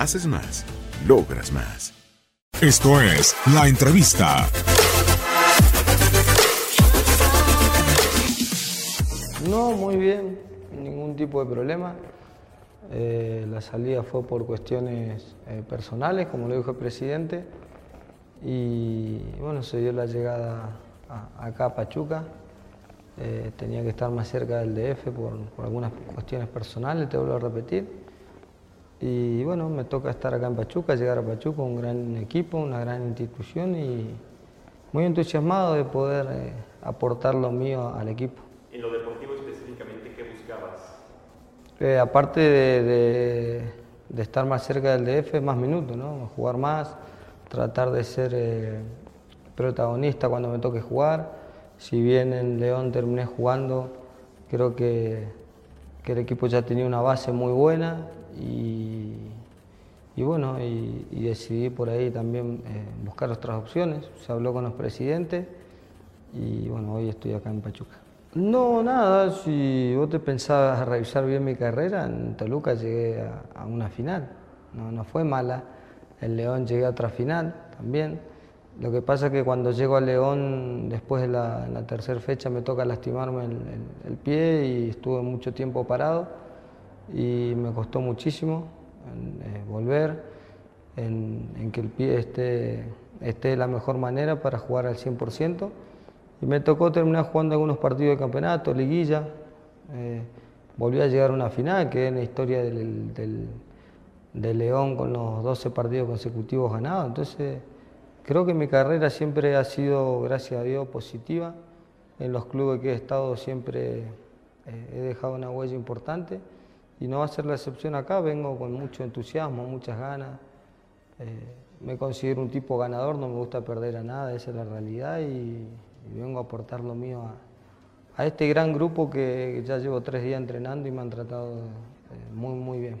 Haces más, logras más. Esto es La Entrevista. No, muy bien, ningún tipo de problema. Eh, la salida fue por cuestiones eh, personales, como lo dijo el presidente, y bueno, se dio la llegada a- acá a Pachuca. Eh, tenía que estar más cerca del DF por, por algunas cuestiones personales, te vuelvo a repetir. Y bueno, me toca estar acá en Pachuca, llegar a Pachuca, un gran equipo, una gran institución y muy entusiasmado de poder eh, aportar lo mío al equipo. En lo deportivo específicamente, ¿qué buscabas? Eh, aparte de, de- de estar más cerca del DF, más minutos, ¿no? Jugar más, tratar de ser eh, protagonista cuando me toque jugar. Si bien en León terminé jugando, creo que, que el equipo ya tenía una base muy buena y, bueno, y, decidí por ahí también eh, buscar otras opciones. Se habló con los presidentes y bueno, hoy estoy acá en Pachuca. No, nada, si vos te pensabas revisar bien mi carrera, en Toluca llegué a, una final, no, no fue mala. En León llegué a otra final también. Lo que pasa es que cuando llego a León, después de la, tercera fecha, me toca lastimarme el- el pie y estuve mucho tiempo parado y me costó muchísimo eh, volver, en, que el pie esté, esté de la mejor manera para jugar al 100%. Y me tocó terminar jugando algunos partidos de campeonato, liguilla. eh, volví a llegar a una final, que es la historia del, del- de León con los 12 partidos consecutivos ganados. Entonces, creo que mi carrera siempre ha sido, gracias a Dios, positiva. En los clubes que he estado siempre eh, he dejado una huella importante y no va a ser la excepción acá. Vengo con mucho entusiasmo, muchas ganas. Eh, me considero un tipo ganador, no me gusta perder a nada, esa es la realidad y, vengo a aportar lo mío a, a este gran grupo que ya llevo tres días entrenando y me han tratado eh, muy, muy bien.